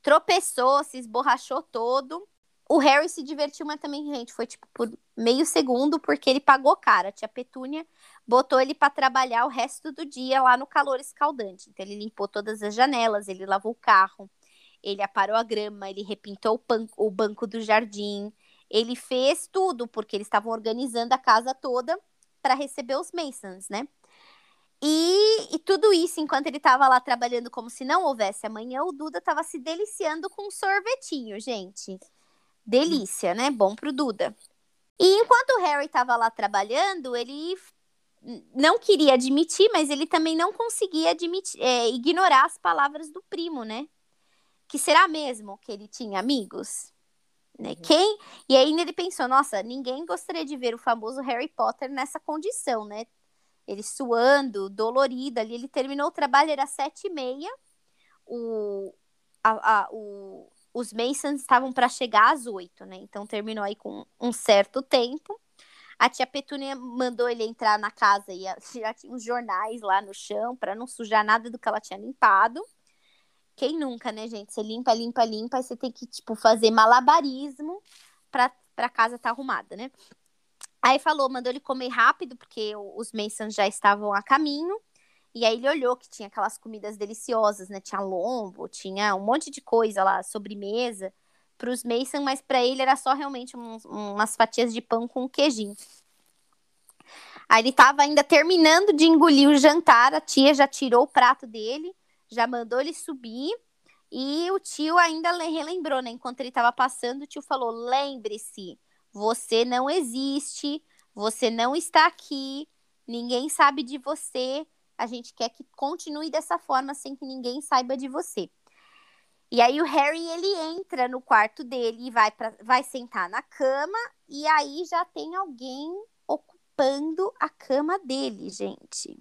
tropeçou, se esborrachou todo. O Harry se divertiu, mas também, gente, foi tipo por meio segundo, porque ele pagou cara. A tia Petúnia botou ele para trabalhar o resto do dia lá no calor escaldante. Então, ele limpou todas as janelas, ele lavou o carro, ele aparou a grama, ele repintou o, o banco do jardim, ele fez tudo, porque eles estavam organizando a casa toda para receber os Masons, né? E, e, tudo isso, enquanto ele estava lá trabalhando como se não houvesse amanhã, o Duda estava se deliciando com um sorvetinho, gente. Delícia, né? Bom pro Duda. E enquanto o Harry estava lá trabalhando, ele não queria admitir, mas ele também não conseguia admitir, é, ignorar as palavras do primo, né? Que será mesmo que ele tinha amigos? Né? Uhum. Quem? E aí ele pensou, nossa, ninguém gostaria de ver o famoso Harry Potter nessa condição, né? Ele suando, dolorido ali. Ele terminou o trabalho, era sete e meia. O, a, a, o, os Masons estavam para chegar às oito, né? Então terminou aí com um certo tempo. A tia Petúnia mandou ele entrar na casa e já tinha uns jornais lá no chão para não sujar nada do que ela tinha limpado. Quem nunca, né, gente? Você limpa, limpa, limpa, e você tem que, tipo, fazer malabarismo pra, pra casa estar tá arrumada, né? Aí falou, mandou ele comer rápido, porque os Masons já estavam a caminho. E aí ele olhou que tinha aquelas comidas deliciosas, né? Tinha lombo, tinha um monte de coisa lá, sobremesa para os Mason, mas para ele era só realmente um, umas fatias de pão com queijinho. Aí ele estava ainda terminando de engolir o jantar, a tia já tirou o prato dele, já mandou ele subir. E o tio ainda relembrou, né? Enquanto ele estava passando, o tio falou: lembre-se, você não existe, você não está aqui, ninguém sabe de você. A gente quer que continue dessa forma sem que ninguém saiba de você. E aí o Harry ele entra no quarto dele e vai para vai sentar na cama e aí já tem alguém ocupando a cama dele, gente.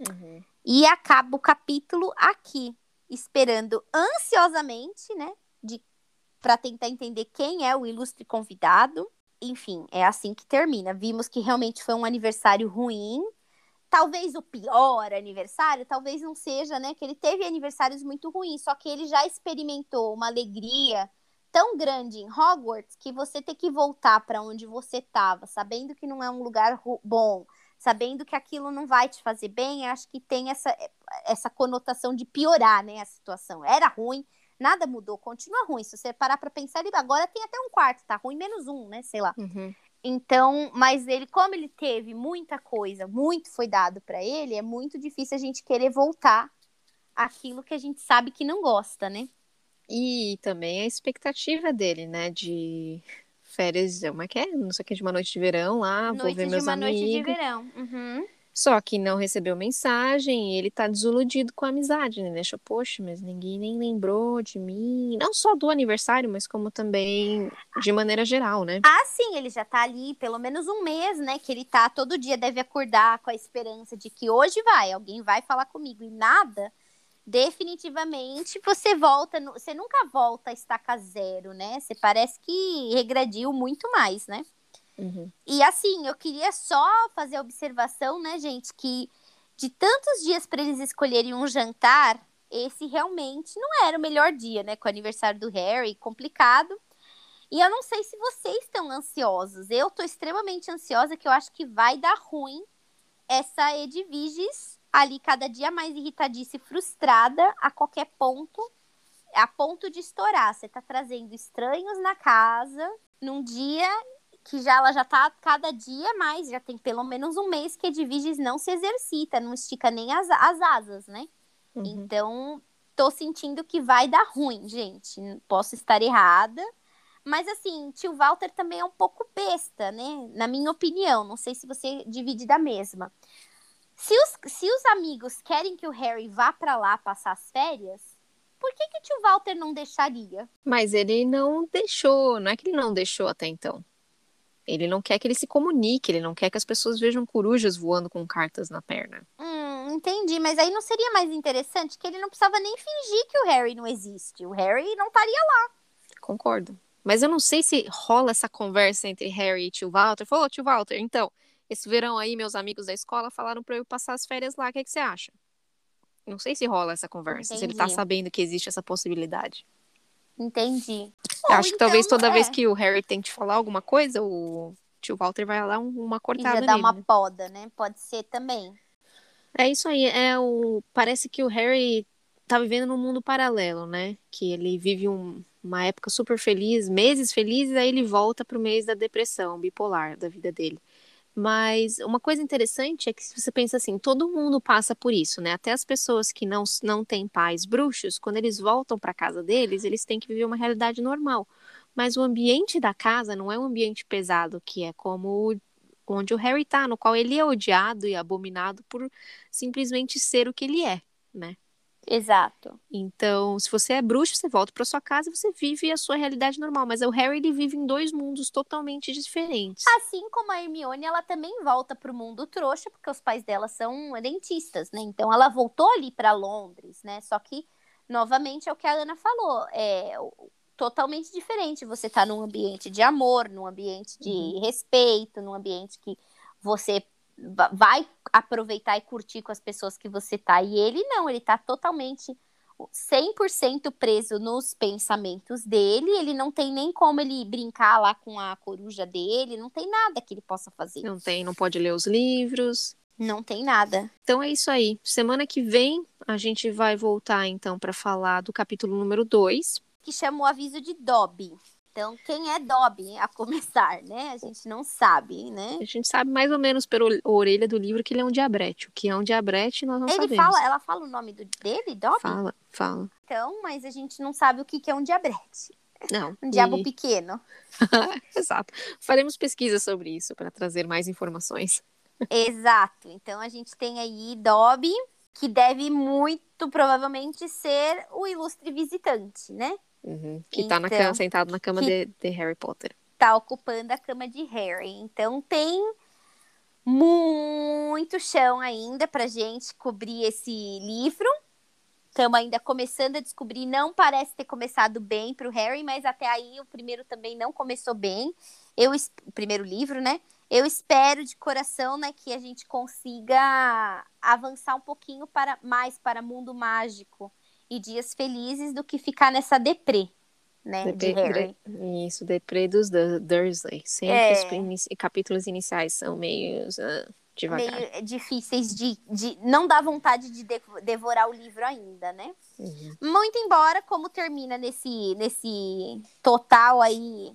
Uhum. E acaba o capítulo aqui, esperando ansiosamente, né, para tentar entender quem é o ilustre convidado. Enfim, é assim que termina. Vimos que realmente foi um aniversário ruim, talvez o pior aniversário, talvez não seja, né? Que ele teve aniversários muito ruins, só que ele já experimentou uma alegria tão grande em Hogwarts que você ter que voltar para onde você estava, sabendo que não é um lugar bom, sabendo que aquilo não vai te fazer bem, acho que tem essa, essa conotação de piorar, né, a situação. Era ruim, nada mudou, continua ruim. Se você parar para pensar, ele agora tem até um quarto, tá ruim menos um, né, sei lá. Uhum. Então, mas ele, como ele teve muita coisa, muito foi dado para ele, é muito difícil a gente querer voltar aquilo que a gente sabe que não gosta, né? E também a expectativa dele, né? De férias, é que é? Não sei o que, de uma noite de verão lá, noite vou ver meus amigos. Noite de verão. Uhum. Só que não recebeu mensagem e ele tá desiludido com a amizade, né? Deixa, poxa, mas ninguém nem lembrou de mim. Não só do aniversário, mas como também de maneira geral, né? Ah, sim, ele já tá ali pelo menos um mês, né? Que ele tá todo dia, deve acordar com a esperança de que hoje vai, alguém vai falar comigo e nada. Definitivamente você volta, no... você nunca volta a estaca zero, né? Você parece que regrediu muito mais, né? Uhum. E assim, eu queria só fazer a observação, né, gente, que de tantos dias para eles escolherem um jantar, esse realmente não era o melhor dia, né? Com o aniversário do Harry, complicado. E eu não sei se vocês estão ansiosos. Eu tô extremamente ansiosa, que eu acho que vai dar ruim essa Edviges ali cada dia mais irritadiça e frustrada a qualquer ponto, a ponto de estourar. Você tá trazendo estranhos na casa num dia que já ela já tá cada dia mais, já tem pelo menos um mês que a Edviges não se exercita, não estica nem as, as asas, né? Uhum. Então, tô sentindo que vai dar ruim, gente. Posso estar errada. Mas assim, tio Walter também é um pouco besta, né? Na minha opinião. Não sei se você divide da mesma. Se os, se os amigos querem que o Harry vá para lá passar as férias, por que, que o tio Walter não deixaria? Mas ele não deixou, não é que ele não deixou até então. Ele não quer que ele se comunique, ele não quer que as pessoas vejam corujas voando com cartas na perna. Hum, entendi, mas aí não seria mais interessante que ele não precisava nem fingir que o Harry não existe. O Harry não estaria lá. Concordo. Mas eu não sei se rola essa conversa entre Harry e tio Walter. Falou, tio Walter, então, esse verão aí, meus amigos da escola falaram para eu passar as férias lá. O que, é que você acha? Não sei se rola essa conversa, Entendi. se ele tá sabendo que existe essa possibilidade. Entendi. Bom, acho que então, talvez toda é. vez que o Harry tente falar alguma coisa, o tio Walter vai lá uma cortada já dá uma poda, né? Pode ser também. É isso aí. É o parece que o Harry tá vivendo num mundo paralelo, né? Que ele vive um, uma época super feliz, meses felizes, aí ele volta pro mês da depressão bipolar da vida dele. Mas uma coisa interessante é que se você pensa assim, todo mundo passa por isso, né? Até as pessoas que não, não têm pais bruxos, quando eles voltam para casa deles, eles têm que viver uma realidade normal. Mas o ambiente da casa não é um ambiente pesado, que é como onde o Harry tá, no qual ele é odiado e abominado por simplesmente ser o que ele é, né? Exato. Então, se você é bruxo, você volta para sua casa e você vive a sua realidade normal. Mas o Harry ele vive em dois mundos totalmente diferentes. Assim como a Hermione, ela também volta para o mundo trouxa, porque os pais dela são dentistas, né? Então, ela voltou ali para Londres, né? Só que, novamente, é o que a Ana falou. É totalmente diferente. Você tá num ambiente de amor, num ambiente de uhum. respeito, num ambiente que você vai aproveitar e curtir com as pessoas que você tá. E ele não, ele tá totalmente 100% preso nos pensamentos dele, ele não tem nem como ele brincar lá com a coruja dele, não tem nada que ele possa fazer. Não tem, não pode ler os livros. Não tem nada. Então é isso aí. Semana que vem a gente vai voltar então para falar do capítulo número 2, que chama o aviso de Dobby. Então, quem é Dobby a começar, né? A gente não sabe, né? A gente sabe mais ou menos pela orelha do livro que ele é um diabrete. O que é um diabrete, nós não ele sabemos. Fala, ela fala o nome do, dele, Dobby? Fala, fala. Então, mas a gente não sabe o que, que é um diabrete. Não. Um diabo e... pequeno. Exato. Faremos pesquisa sobre isso para trazer mais informações. Exato. Então a gente tem aí Dobby, que deve muito provavelmente ser o ilustre visitante, né? Uhum. Que então, tá na cama, então, sentado na cama de, de Harry Potter. Tá ocupando a cama de Harry. Então tem muito chão ainda pra gente cobrir esse livro. Estamos ainda começando a descobrir. Não parece ter começado bem para o Harry, mas até aí o primeiro também não começou bem. Eu, o primeiro livro, né? Eu espero de coração, né, que a gente consiga avançar um pouquinho para mais para mundo mágico e dias felizes do que ficar nessa deprê, né? Deprê, de Harry. Isso, deprê dos Dursley. Sempre é. os capítulos iniciais são meio uh, devagar. Meio difíceis de, de. Não dá vontade de devorar o livro ainda, né? Uhum. Muito embora, como termina nesse, nesse total aí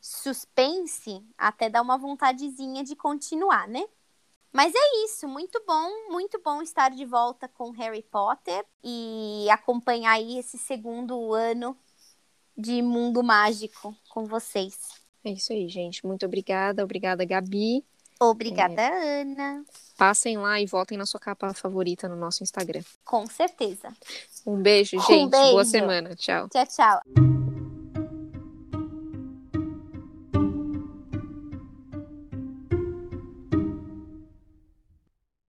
suspense, até dá uma vontadezinha de continuar, né? Mas é isso, muito bom, muito bom estar de volta com Harry Potter e acompanhar aí esse segundo ano de mundo mágico com vocês. É isso aí, gente. Muito obrigada, obrigada, Gabi. Obrigada, é... Ana. Passem lá e votem na sua capa favorita no nosso Instagram. Com certeza. Um beijo, gente. Um beijo. Boa semana. Tchau. Tchau, tchau.